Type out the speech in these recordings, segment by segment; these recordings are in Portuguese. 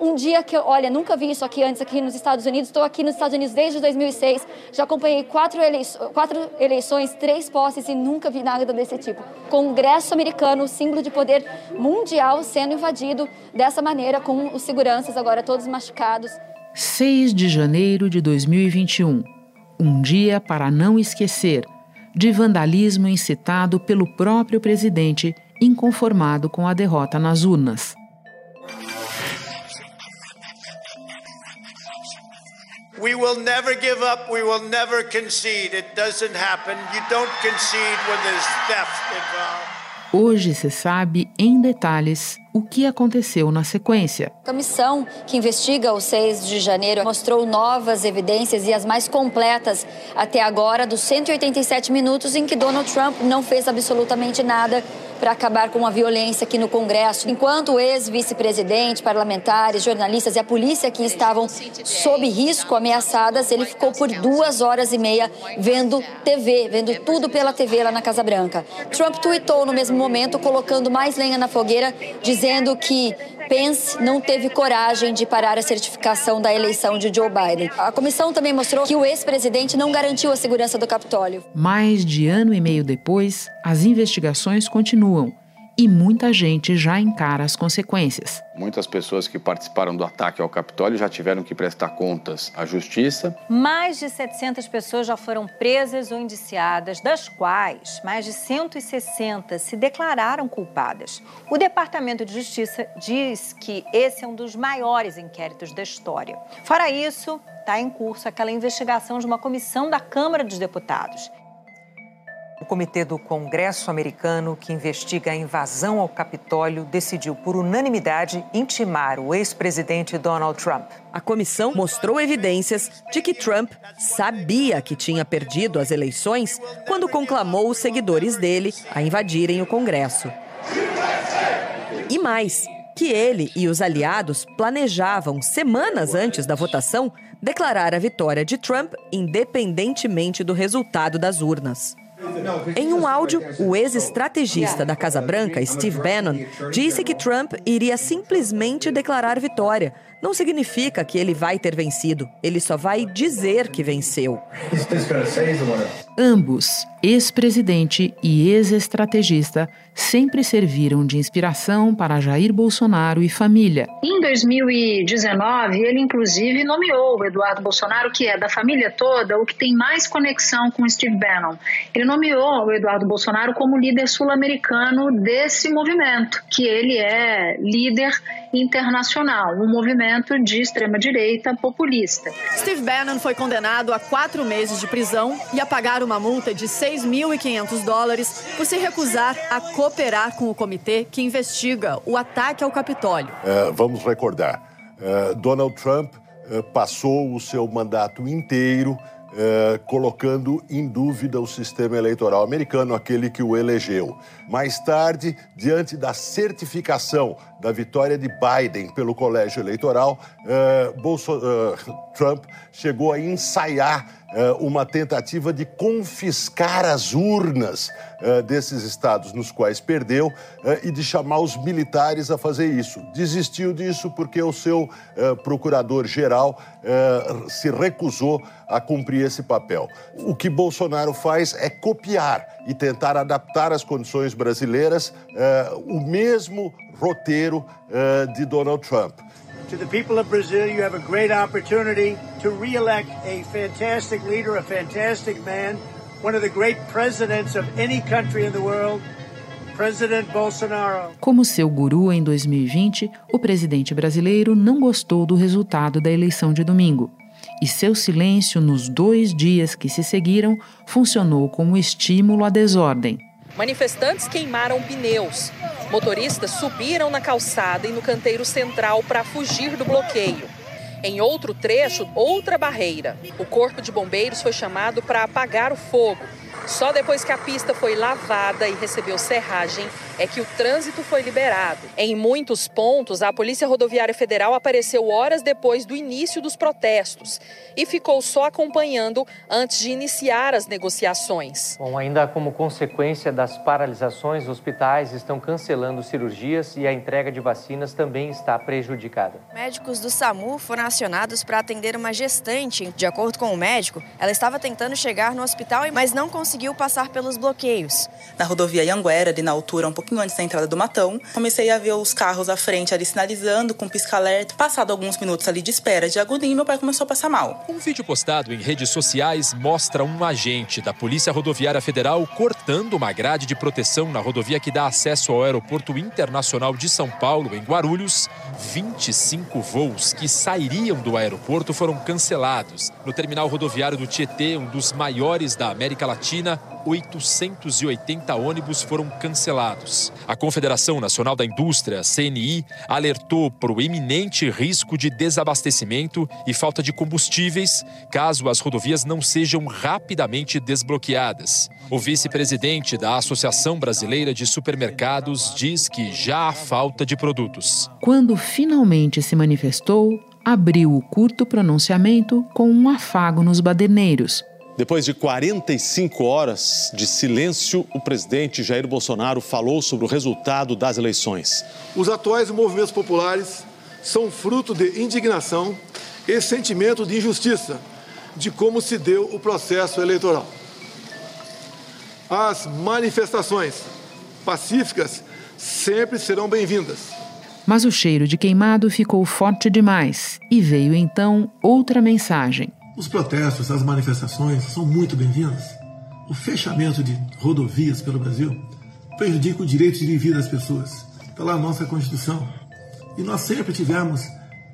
Um dia que, olha, nunca vi isso aqui antes aqui nos Estados Unidos. Estou aqui nos Estados Unidos desde 2006. Já acompanhei quatro, eleições, quatro eleições, três posses e nunca vi nada desse tipo. Congresso americano, símbolo de poder mundial, sendo invadido dessa maneira, com os seguranças agora todos machucados. 6 de janeiro de 2021. Um dia para não esquecer de vandalismo incitado pelo próprio presidente, inconformado com a derrota nas urnas. We will never give up, we will never concede. It doesn't happen. You don't concede when there's theft involved. Hoje se sabe em detalhes o que aconteceu na sequência. A comissão que investiga o 6 de janeiro mostrou novas evidências e as mais completas até agora dos 187 minutos em que Donald Trump não fez absolutamente nada para acabar com a violência aqui no Congresso, enquanto o ex-vice-presidente, parlamentares, jornalistas e a polícia aqui estavam sob risco, ameaçadas, ele ficou por duas horas e meia vendo TV, vendo tudo pela TV lá na Casa Branca. Trump tweetou no mesmo momento, colocando mais lenha na fogueira, dizendo que Pence não teve coragem de parar a certificação da eleição de Joe Biden. A comissão também mostrou que o ex-presidente não garantiu a segurança do Capitólio. Mais de ano e meio depois, as investigações continuam e muita gente já encara as consequências. Muitas pessoas que participaram do ataque ao Capitólio já tiveram que prestar contas à justiça. Mais de 700 pessoas já foram presas ou indiciadas, das quais mais de 160 se declararam culpadas. O Departamento de Justiça diz que esse é um dos maiores inquéritos da história. Fora isso, está em curso aquela investigação de uma comissão da Câmara dos Deputados. O Comitê do Congresso Americano, que investiga a invasão ao Capitólio, decidiu por unanimidade intimar o ex-presidente Donald Trump. A comissão mostrou evidências de que Trump sabia que tinha perdido as eleições quando conclamou os seguidores dele a invadirem o Congresso. E mais, que ele e os aliados planejavam, semanas antes da votação, declarar a vitória de Trump independentemente do resultado das urnas. Em um áudio, o ex-estrategista da Casa Branca, Steve Bannon, disse que Trump iria simplesmente declarar vitória. Não significa que ele vai ter vencido, ele só vai dizer que venceu. Ambos, ex-presidente e ex-estrategista, sempre serviram de inspiração para Jair Bolsonaro e família. Em 2019, ele inclusive nomeou o Eduardo Bolsonaro, que é da família toda, o que tem mais conexão com Steve Bannon. Ele nomeou o Eduardo Bolsonaro como líder sul-americano desse movimento, que ele é líder internacional, um movimento de extrema-direita populista. Steve Bannon foi condenado a quatro meses de prisão e a pagar uma multa de 6.500 dólares por se recusar a cooperar com o comitê que investiga o ataque ao Capitólio. É, vamos recordar: é, Donald Trump é, passou o seu mandato inteiro colocando em dúvida o sistema eleitoral americano, aquele que o elegeu. Mais tarde, diante da certificação da vitória de Biden pelo colégio eleitoral, Bolso Trump chegou a ensaiar uma tentativa de confiscar as urnas é, desses estados nos quais perdeu é, e de chamar os militares a fazer isso. Desistiu disso porque o seu procurador-geral se recusou a cumprir esse papel. O que Bolsonaro faz é copiar e tentar adaptar às condições brasileiras o mesmo roteiro de Donald Trump. To the people of Brazil, you have a great opportunity to re-elect a fantastic leader, a fantastic man, one of the great presidents of any country in the world. Como seu guru em 2020, o presidente brasileiro não gostou do resultado da eleição de domingo. E seu silêncio nos dois dias que se seguiram funcionou como estímulo à desordem. Manifestantes queimaram pneus. Motoristas subiram na calçada e no canteiro central para fugir do bloqueio. Em outro trecho, outra barreira. O corpo de bombeiros foi chamado para apagar o fogo. Só depois que a pista foi lavada e recebeu serragem é que o trânsito foi liberado. Em muitos pontos, a Polícia Rodoviária Federal apareceu horas depois do início dos protestos e ficou só acompanhando antes de iniciar as negociações. Bom, ainda como consequência das paralisações, hospitais estão cancelando cirurgias e a entrega de vacinas também está prejudicada. Médicos do SAMU foram acionados para atender uma gestante. De acordo com o médico, ela estava tentando chegar no hospital, mas não conseguiu passar pelos bloqueios. Na rodovia Anguera, ali na altura um pouquinho pouquinho antes da entrada do Matão. Comecei a ver os carros à frente ali sinalizando com pisca-alerta. Passado alguns minutos ali de espera de agonia, meu pai começou a passar mal. Um vídeo postado em redes sociais mostra um agente da Polícia Rodoviária Federal cortando uma grade de proteção na rodovia que dá acesso ao Aeroporto Internacional de São Paulo, em Guarulhos. 25 voos que sairiam do aeroporto foram cancelados. No terminal rodoviário do Tietê, um dos maiores da América Latina, 880 ônibus foram cancelados. A Confederação Nacional da Indústria, CNI, alertou para o iminente risco de desabastecimento e falta de combustíveis caso as rodovias não sejam rapidamente desbloqueadas. O vice-presidente da Associação Brasileira de Supermercados diz que já há falta de produtos. Quando finalmente se manifestou, abriu o curto pronunciamento com um afago nos baderneiros depois de 45 horas de silêncio, o presidente Jair Bolsonaro falou sobre o resultado das eleições. Os atuais movimentos populares são fruto de indignação e sentimento de injustiça de como se deu o processo eleitoral. As manifestações pacíficas sempre serão bem-vindas. Mas o cheiro de queimado ficou forte demais e veio então outra mensagem. Os protestos, as manifestações são muito bem-vindas. O fechamento de rodovias pelo Brasil prejudica o direito de vida das pessoas. Está lá a nossa Constituição. E nós sempre tivemos,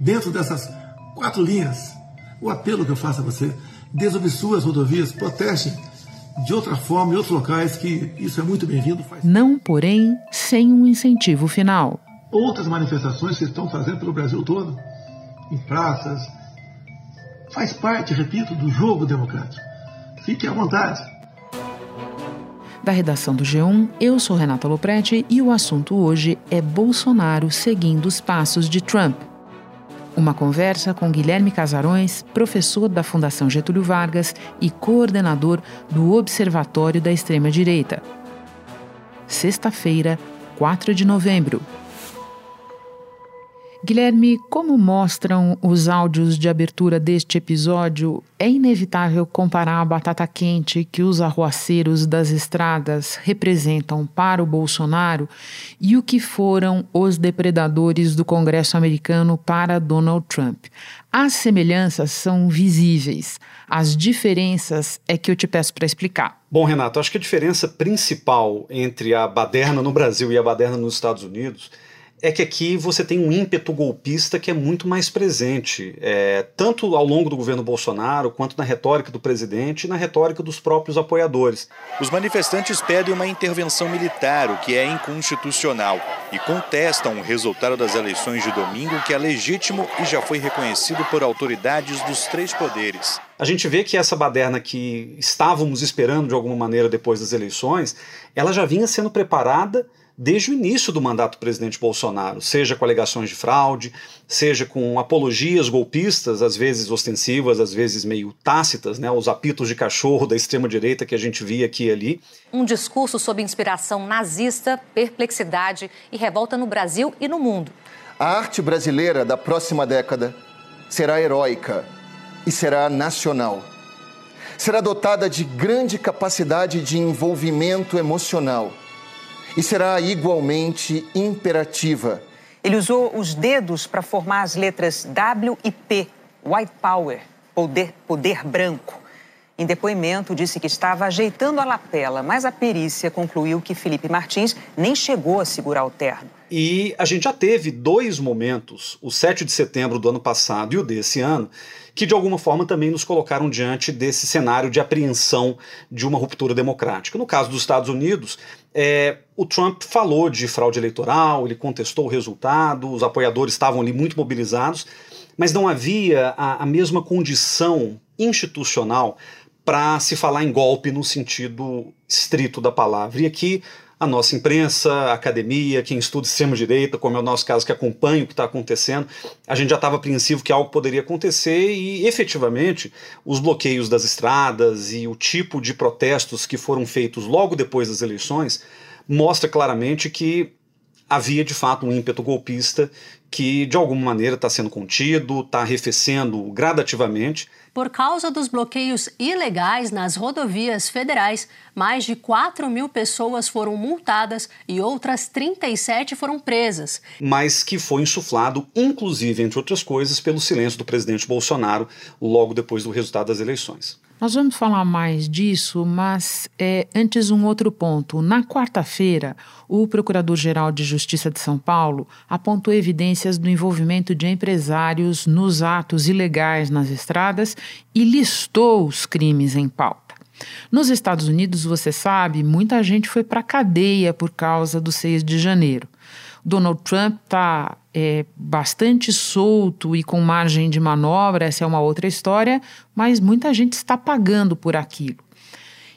dentro dessas quatro linhas, o apelo que eu faço a você: desobstrua as rodovias, protestem de outra forma em outros locais, que isso é muito bem-vindo. Não, porém, sem um incentivo final. Outras manifestações se estão fazendo pelo Brasil todo, em praças, Faz parte, repito, do jogo democrático. Fique à vontade. Da redação do G1, eu sou Renata Loprete e o assunto hoje é Bolsonaro seguindo os passos de Trump. Uma conversa com Guilherme Casarões, professor da Fundação Getúlio Vargas e coordenador do Observatório da Extrema-Direita. Sexta-feira, 4 de novembro. Guilherme, como mostram os áudios de abertura deste episódio, é inevitável comparar a batata quente que os arruaceiros das estradas representam para o Bolsonaro e o que foram os depredadores do Congresso americano para Donald Trump. As semelhanças são visíveis, as diferenças é que eu te peço para explicar. Bom, Renato, acho que a diferença principal entre a baderna no Brasil e a baderna nos Estados Unidos é que aqui você tem um ímpeto golpista que é muito mais presente, é, tanto ao longo do governo Bolsonaro, quanto na retórica do presidente e na retórica dos próprios apoiadores. Os manifestantes pedem uma intervenção militar, o que é inconstitucional, e contestam o resultado das eleições de domingo, que é legítimo e já foi reconhecido por autoridades dos três poderes. A gente vê que essa baderna que estávamos esperando de alguma maneira depois das eleições, ela já vinha sendo preparada desde o início do mandato do presidente Bolsonaro, seja com alegações de fraude, seja com apologias golpistas, às vezes ostensivas, às vezes meio tácitas, né, os apitos de cachorro da extrema-direita que a gente via aqui e ali. Um discurso sob inspiração nazista, perplexidade e revolta no Brasil e no mundo. A arte brasileira da próxima década será heróica e será nacional. Será dotada de grande capacidade de envolvimento emocional e será igualmente imperativa. Ele usou os dedos para formar as letras W e P, White Power, poder, poder branco. Em depoimento, disse que estava ajeitando a lapela, mas a perícia concluiu que Felipe Martins nem chegou a segurar o terno. E a gente já teve dois momentos, o 7 de setembro do ano passado e o desse ano, que de alguma forma também nos colocaram diante desse cenário de apreensão de uma ruptura democrática. No caso dos Estados Unidos, é, o Trump falou de fraude eleitoral, ele contestou o resultado, os apoiadores estavam ali muito mobilizados, mas não havia a, a mesma condição institucional para se falar em golpe no sentido estrito da palavra. E aqui a nossa imprensa, a academia, quem estuda extrema-direita, como é o nosso caso, que acompanha o que está acontecendo, a gente já estava apreensivo que algo poderia acontecer e, efetivamente, os bloqueios das estradas e o tipo de protestos que foram feitos logo depois das eleições mostra claramente que havia de fato um ímpeto golpista que de alguma maneira está sendo contido, está arrefecendo gradativamente. Por causa dos bloqueios ilegais nas rodovias federais, mais de 4 mil pessoas foram multadas e outras 37 foram presas. Mas que foi insuflado, inclusive, entre outras coisas, pelo silêncio do presidente Bolsonaro logo depois do resultado das eleições. Nós vamos falar mais disso, mas é, antes um outro ponto. Na quarta-feira, o Procurador-Geral de Justiça de São Paulo apontou evidências do envolvimento de empresários nos atos ilegais nas estradas e listou os crimes em pauta. Nos Estados Unidos, você sabe, muita gente foi para a cadeia por causa do 6 de janeiro. Donald Trump está é, bastante solto e com margem de manobra, essa é uma outra história, mas muita gente está pagando por aquilo.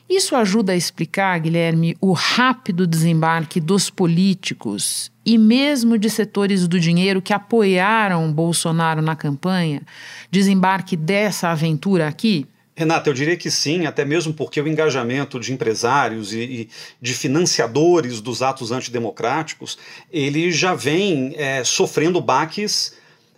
Isso ajuda a explicar, Guilherme, o rápido desembarque dos políticos e mesmo de setores do dinheiro que apoiaram Bolsonaro na campanha, desembarque dessa aventura aqui? Renata, eu diria que sim, até mesmo porque o engajamento de empresários e, e de financiadores dos atos antidemocráticos, ele já vem é, sofrendo baques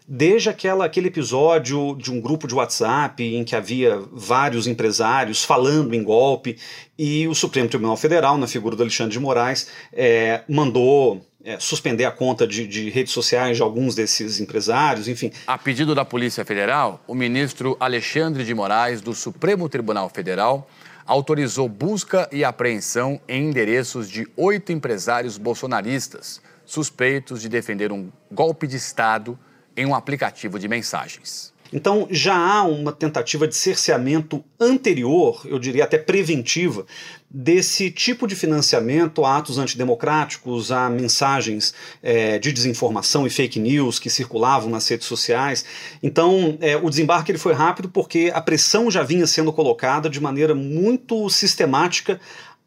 desde aquela, aquele episódio de um grupo de WhatsApp em que havia vários empresários falando em golpe e o Supremo Tribunal Federal, na figura do Alexandre de Moraes, é, mandou é, suspender a conta de, de, redes sociais de alguns desses empresários, enfim. A pedido da Polícia Federal, o ministro Alexandre de Moraes, do Supremo Tribunal Federal, autorizou busca e apreensão em endereços de oito empresários bolsonaristas suspeitos de defender um golpe de Estado em um aplicativo de mensagens. Então já há uma tentativa de cerceamento anterior, eu diria até preventiva, desse tipo de financiamento a atos antidemocráticos, a mensagens é, de desinformação e fake news que circulavam nas redes sociais. Então, é, o desembarque ele foi rápido porque a pressão já vinha sendo colocada de maneira muito sistemática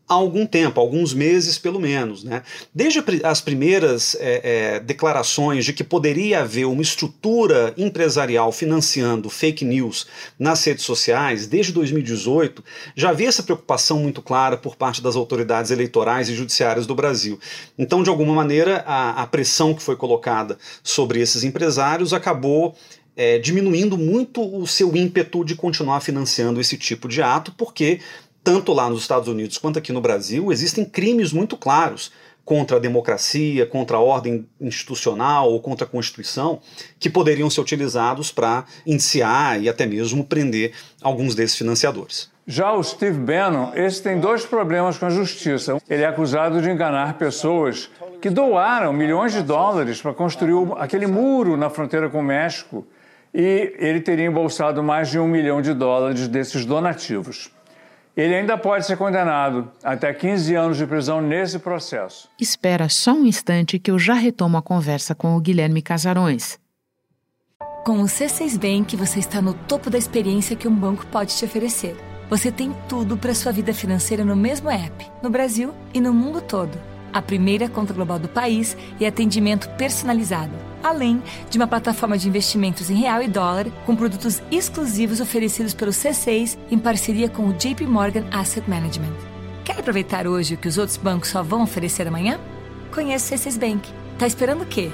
há algum tempo, alguns meses pelo menos. Né? Desde as primeiras é, é, declarações de que poderia haver uma estrutura empresarial financiando fake news nas redes sociais, desde 2018, já havia essa preocupação muito clara por parte das autoridades eleitorais e judiciárias do Brasil. Então, de alguma maneira, a, a pressão que foi colocada sobre esses empresários acabou é, diminuindo muito o seu ímpeto de continuar financiando esse tipo de ato, porque tanto lá nos Estados Unidos quanto aqui no Brasil, existem crimes muito claros contra a democracia, contra a ordem institucional ou contra a Constituição, que poderiam ser utilizados para indiciar e até mesmo prender alguns desses financiadores. Já o Steve Bannon, esse tem dois problemas com a justiça. Ele é acusado de enganar pessoas que doaram milhões de dólares para construir aquele muro na fronteira com o México e ele teria embolsado mais de um milhão de dólares desses donativos. Ele ainda pode ser condenado até 15 anos de prisão nesse processo. Espera só um instante que eu já retomo a conversa com o Guilherme Casarões. Com o C6 Bank, você está no topo da experiência que um banco pode te oferecer. Você tem tudo para sua vida financeira no mesmo app, no Brasil e no mundo todo a primeira conta global do país e atendimento personalizado, além de uma plataforma de investimentos em real e dólar com produtos exclusivos oferecidos pelo C6 em parceria com o JP Morgan Asset Management. Quer aproveitar hoje o que os outros bancos só vão oferecer amanhã? Conheça o C6 Bank. Tá esperando o quê?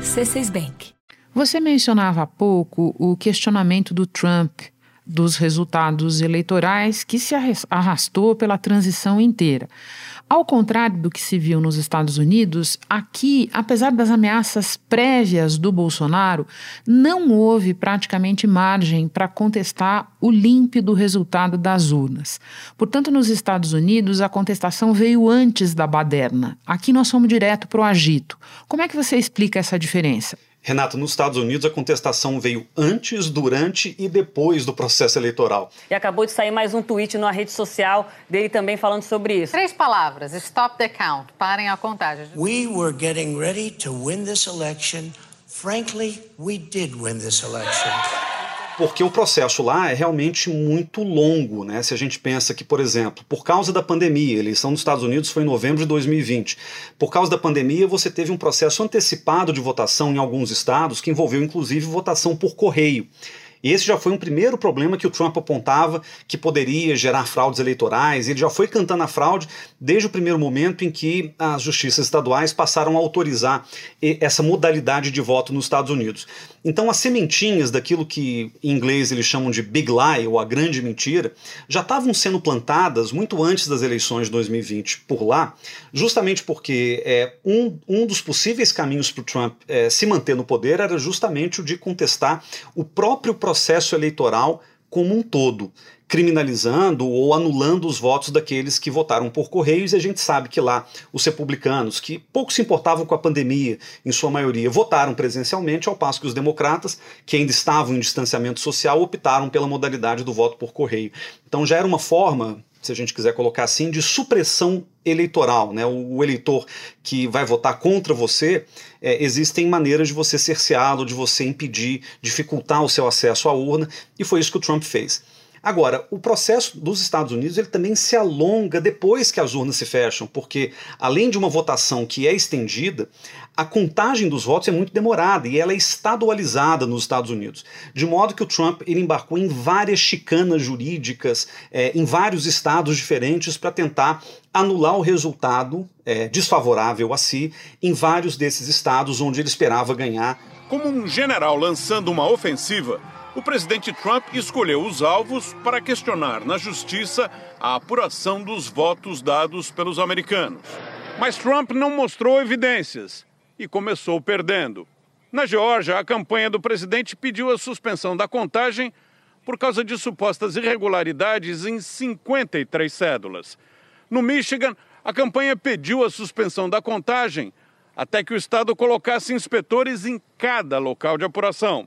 C6 Bank. Você mencionava há pouco o questionamento do Trump dos resultados eleitorais que se arrastou pela transição inteira. Ao contrário do que se viu nos Estados Unidos, aqui, apesar das ameaças prévias do Bolsonaro, não houve praticamente margem para contestar o límpido resultado das urnas. Portanto, nos Estados Unidos, a contestação veio antes da baderna. Aqui nós fomos direto para o agito. Como é que você explica essa diferença? Renato, nos Estados Unidos a contestação veio antes, durante e depois do processo eleitoral. E acabou de sair mais um tweet na rede social dele também falando sobre isso. Três palavras: stop the count. Parem a contagem. We were getting ready to win this election. Frankly, we did win this election. Porque o processo lá é realmente muito longo, né? Se a gente pensa que, por exemplo, por causa da pandemia, a eleição nos Estados Unidos foi em novembro de 2020. Por causa da pandemia, você teve um processo antecipado de votação em alguns estados que envolveu inclusive votação por correio. Esse já foi um primeiro problema que o Trump apontava que poderia gerar fraudes eleitorais. Ele já foi cantando a fraude desde o primeiro momento em que as justiças estaduais passaram a autorizar essa modalidade de voto nos Estados Unidos. Então, as sementinhas daquilo que em inglês eles chamam de big lie, ou a grande mentira, já estavam sendo plantadas muito antes das eleições de 2020 por lá, justamente porque é, um, um dos possíveis caminhos para o Trump é, se manter no poder era justamente o de contestar o próprio processo eleitoral como um todo criminalizando ou anulando os votos daqueles que votaram por Correios, e a gente sabe que lá os republicanos, que pouco se importavam com a pandemia, em sua maioria, votaram presencialmente, ao passo que os democratas, que ainda estavam em distanciamento social, optaram pela modalidade do voto por correio. Então já era uma forma, se a gente quiser colocar assim, de supressão eleitoral. Né? O, eleitor que vai votar contra você, é, existem maneiras de você cerceá-lo, de você impedir, dificultar o seu acesso à urna, e foi isso que o Trump fez. Agora, o processo dos Estados Unidos ele também se alonga depois que as urnas se fecham, porque além de uma votação que é estendida, a contagem dos votos é muito demorada e ela é estadualizada nos Estados Unidos. De modo que o Trump ele embarcou em várias chicanas jurídicas é, em vários estados diferentes para tentar anular o resultado é, desfavorável a si em vários desses estados onde ele esperava ganhar. Como um general lançando uma ofensiva, o presidente Trump escolheu os alvos para questionar na justiça a apuração dos votos dados pelos americanos. Mas Trump não mostrou evidências e começou perdendo. Na Geórgia, a campanha do presidente pediu a suspensão da contagem por causa de supostas irregularidades em 53 cédulas. No Michigan, a campanha pediu a suspensão da contagem até que o estado colocasse inspetores em cada local de apuração.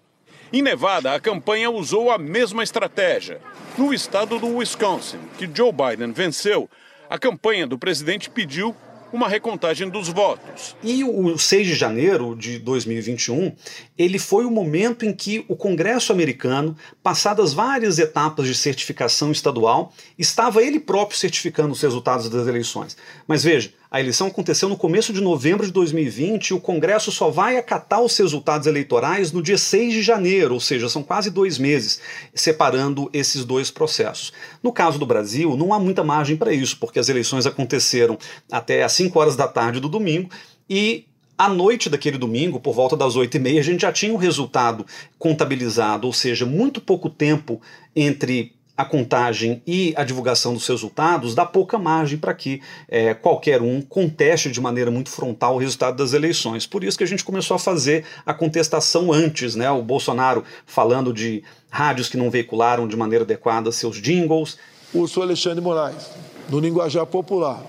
Em Nevada, a campanha usou a mesma estratégia. No estado do Wisconsin, que Joe Biden venceu, a campanha do presidente pediu uma recontagem dos votos. E o 6 de janeiro de 2021, ele foi o momento em que o Congresso americano, passadas várias etapas de certificação estadual, estava ele próprio certificando os resultados das eleições. Mas veja, a eleição aconteceu no começo de novembro de 2020 e o Congresso só vai acatar os resultados eleitorais no dia 6 de janeiro, ou seja, são quase dois meses separando esses dois processos. No caso do Brasil, não há muita margem para isso, porque as eleições aconteceram até às 5 horas da tarde do domingo e à noite daquele domingo, por volta das 8 e meia, a gente já tinha o resultado contabilizado, ou seja, muito pouco tempo entre a contagem e a divulgação dos resultados dá pouca margem para que é, qualquer um conteste de maneira muito frontal o resultado das eleições. Por isso que a gente começou a fazer a contestação antes, né? O Bolsonaro falando de rádios que não veicularam de maneira adequada seus jingles. O senhor Alexandre Moraes, no linguajar popular,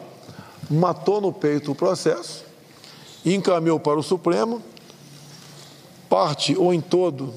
matou no peito o processo, encaminhou para o Supremo, parte ou em todo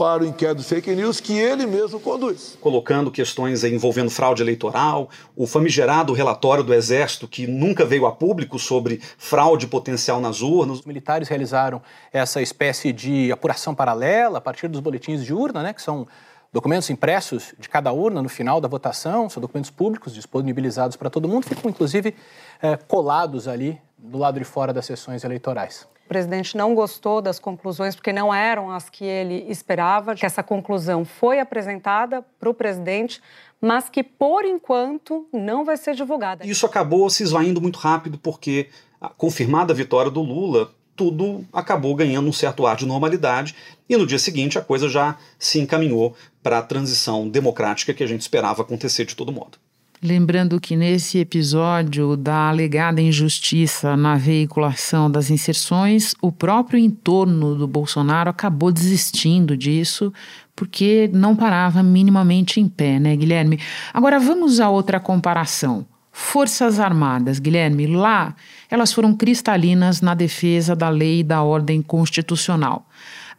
para o inquérito fake news que ele mesmo conduz. Colocando questões envolvendo fraude eleitoral, o famigerado relatório do Exército que nunca veio a público sobre fraude potencial nas urnas. Os militares realizaram essa espécie de apuração paralela a partir dos boletins de urna, né, que são documentos impressos de cada urna no final da votação, são documentos públicos disponibilizados para todo mundo, ficam inclusive é, colados ali do lado de fora das sessões eleitorais presidente não gostou das conclusões porque não eram as que ele esperava, que essa conclusão foi apresentada para o presidente, mas que por enquanto não vai ser divulgada. Isso acabou se esvaindo muito rápido porque, confirmada a vitória do Lula, tudo acabou ganhando um certo ar de normalidade e no dia seguinte a coisa já se encaminhou para a transição democrática que a gente esperava acontecer de todo modo. Lembrando que nesse episódio da alegada injustiça na veiculação das inserções, o próprio entorno do Bolsonaro acabou desistindo disso porque não parava minimamente em pé, né, Guilherme? Agora vamos a outra comparação. Forças Armadas, Guilherme, lá elas foram cristalinas na defesa da lei e da ordem constitucional.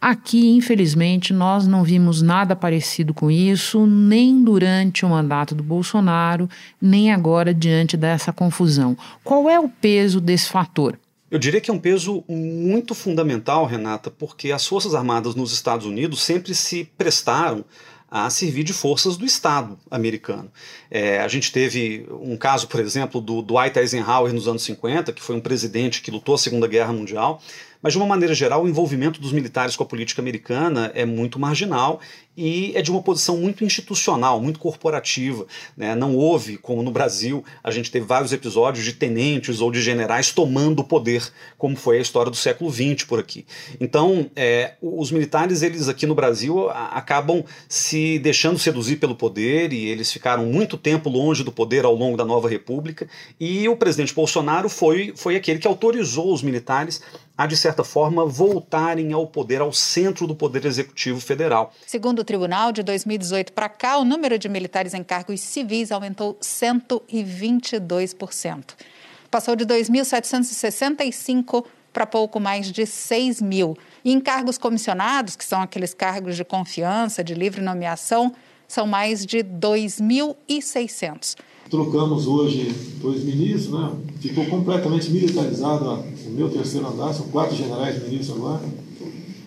Aqui, infelizmente, nós não vimos nada parecido com isso, nem durante o mandato do Bolsonaro, nem agora diante dessa confusão. Qual é o peso desse fator? Eu diria que é um peso muito fundamental, Renata, porque as Forças Armadas nos Estados Unidos sempre se prestaram a servir de forças do Estado americano. É, a gente teve um caso, por exemplo, do Dwight Eisenhower nos anos 50, que foi um presidente que lutou a Segunda Guerra Mundial, mas de uma maneira geral, o envolvimento dos militares com a política americana é muito marginal e é de uma posição muito institucional, muito corporativa. Né? Não houve, como no Brasil, a gente teve vários episódios de tenentes ou de generais tomando o poder, como foi a história do século XX por aqui. Então, é, os militares, eles aqui no Brasil, acabam se deixando seduzir pelo poder e eles ficaram muito tempo longe do poder ao longo da nova república. E o presidente Bolsonaro foi, foi aquele que autorizou os militares a, de certa forma, voltarem ao poder, ao centro do poder executivo federal. Segundo o tribunal, de 2018 para cá, o número de militares em cargos civis aumentou 122%. Passou de 2.765 para pouco mais de 6 mil. E em cargos comissionados, que são aqueles cargos de confiança, de livre nomeação, são mais de 2.600. Trocamos hoje dois ministros, né? ficou completamente militarizado o meu terceiro andar, são quatro generais ministros agora.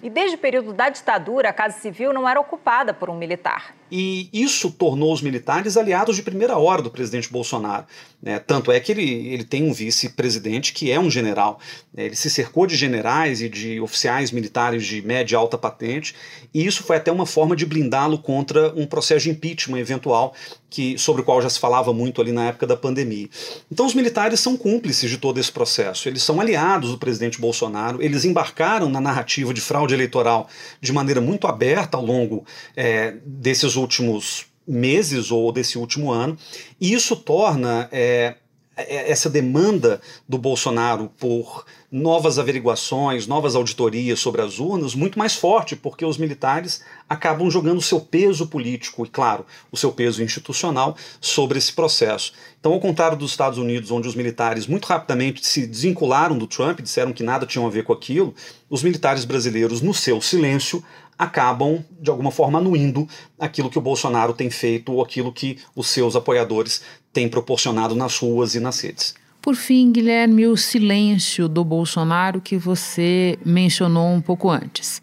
E desde o período da ditadura, a Casa Civil não era ocupada por um militar. E isso tornou os militares aliados de primeira hora do presidente Bolsonaro. Né? Tanto é que ele, ele tem um vice-presidente que é um general. Né? Ele se cercou de generais e de oficiais militares de média e alta patente, e isso foi até uma forma de blindá-lo contra um processo de impeachment eventual que, sobre o qual já se falava muito ali na época da pandemia. Então os militares são cúmplices de todo esse processo, eles são aliados do presidente Bolsonaro, eles embarcaram na narrativa de fraude eleitoral de maneira muito aberta ao longo é, desses últimos meses ou desse último ano, e isso torna é, é, essa demanda do Bolsonaro por novas averiguações, novas auditorias sobre as urnas muito mais forte, porque os militares acabam jogando o seu peso político e, claro, o seu peso institucional sobre esse processo. Então, ao contrário dos Estados Unidos, onde os militares muito rapidamente se desvincularam do Trump, disseram que nada tinham a ver com aquilo, os militares brasileiros, no seu silêncio, acabam, de alguma forma, anuindo aquilo que o Bolsonaro tem feito ou aquilo que os seus apoiadores têm proporcionado nas ruas e nas redes. Por fim, Guilherme, o silêncio do Bolsonaro que você mencionou um pouco antes.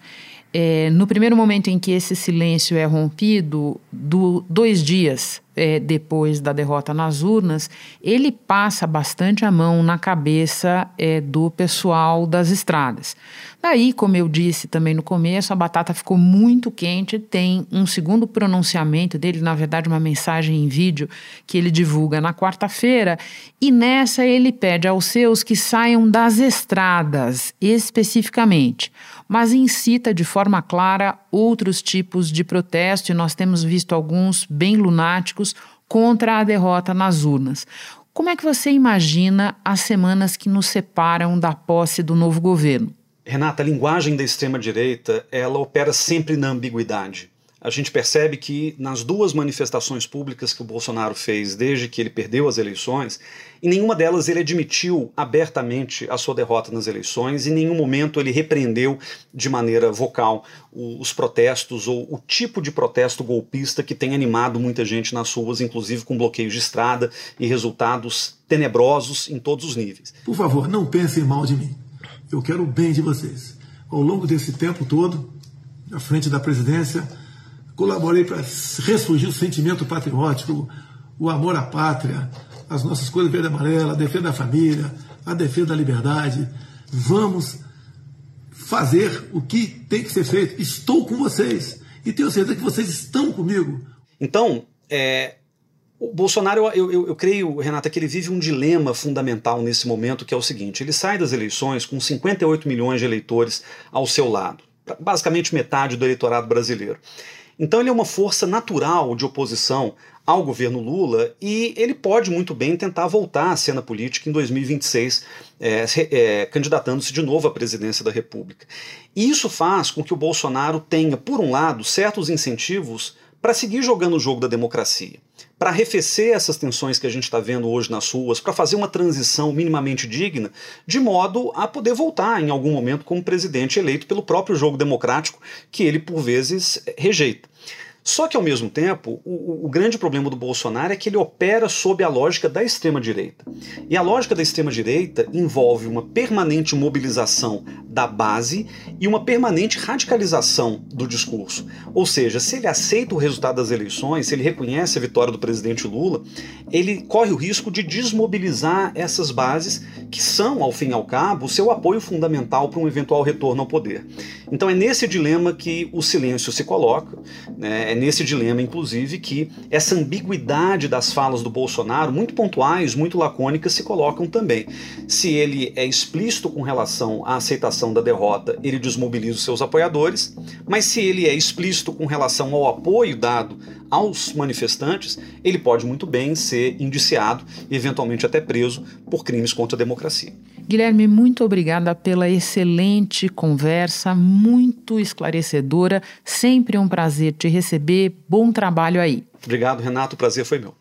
É, no primeiro momento em que esse silêncio é rompido, do, dois dias é, depois da derrota nas urnas, ele passa bastante a mão na cabeça é, do pessoal das estradas. Daí, como eu disse também no começo, a batata ficou muito quente. Tem um segundo pronunciamento dele, na verdade, uma mensagem em vídeo que ele divulga na quarta-feira. E nessa ele pede aos seus que saiam das estradas, especificamente, mas incita de forma clara outros tipos de protesto. E nós temos visto alguns bem lunáticos contra a derrota nas urnas. Como é que você imagina as semanas que nos separam da posse do novo governo? Renata, a linguagem da extrema-direita, ela opera sempre na ambiguidade. A gente percebe que nas duas manifestações públicas que o Bolsonaro fez desde que ele perdeu as eleições, em nenhuma delas ele admitiu abertamente a sua derrota nas eleições, em nenhum momento ele repreendeu de maneira vocal os protestos ou o tipo de protesto golpista que tem animado muita gente nas ruas, inclusive com bloqueios de estrada e resultados tenebrosos em todos os níveis. Por favor, não pensem mal de mim. Eu quero o bem de vocês. Ao longo desse tempo todo, à frente da presidência, colaborei para ressurgir o sentimento patriótico, o amor à pátria, as nossas coisas verde e amarela, a defesa da família, a defesa da liberdade. Vamos fazer o que tem que ser feito. Estou com vocês e tenho certeza que vocês estão comigo. Então, é, o Bolsonaro, eu, eu, eu, creio, Renata, que ele vive um dilema fundamental nesse momento, que é o seguinte: ele sai das eleições com 58 milhões de eleitores ao seu lado, basicamente metade do eleitorado brasileiro. Então ele é uma força natural de oposição ao governo Lula e ele pode muito bem tentar voltar à cena política em 2026, é, é, candidatando-se de novo à presidência da República. E isso faz com que o Bolsonaro tenha, por um lado, certos incentivos para seguir jogando o jogo da democracia, para arrefecer essas tensões que a gente está vendo hoje nas ruas, para fazer uma transição minimamente digna, de modo a poder voltar em algum momento como presidente eleito pelo próprio jogo democrático que ele por vezes rejeita. Só que, ao mesmo tempo, o, o, grande problema do Bolsonaro é que ele opera sob a lógica da extrema-direita. E a lógica da extrema-direita envolve uma permanente mobilização da base e uma permanente radicalização do discurso. Ou seja, se ele aceita o resultado das eleições, se ele reconhece a vitória do presidente Lula, ele corre o risco de desmobilizar essas bases que são, ao fim e ao cabo, o seu apoio fundamental para um eventual retorno ao poder. Então é nesse dilema que o silêncio se coloca. Né? É nesse dilema, inclusive, que essa ambiguidade das falas do Bolsonaro, muito pontuais, muito lacônicas, se colocam também. Se ele é explícito com relação à aceitação da derrota, ele desmobiliza os seus apoiadores, mas se ele é explícito com relação ao apoio dado aos manifestantes, ele pode muito bem ser indiciado e eventualmente até preso por crimes contra a democracia. Guilherme, muito obrigada pela excelente conversa, muito esclarecedora. Sempre um prazer te receber. Bom trabalho aí. Obrigado, Renato. O prazer foi meu.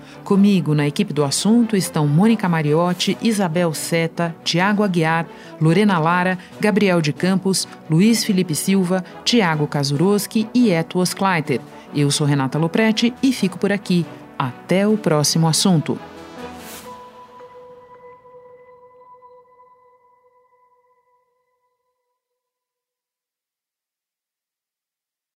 Comigo na equipe do assunto estão Mônica Mariotti, Isabel Seta, Tiago Aguiar, Lorena Lara, Gabriel de Campos, Luiz Felipe Silva, Tiago Kazuroski e Eto Kleiter. Eu sou Renata Loprete e fico por aqui. Até o próximo assunto.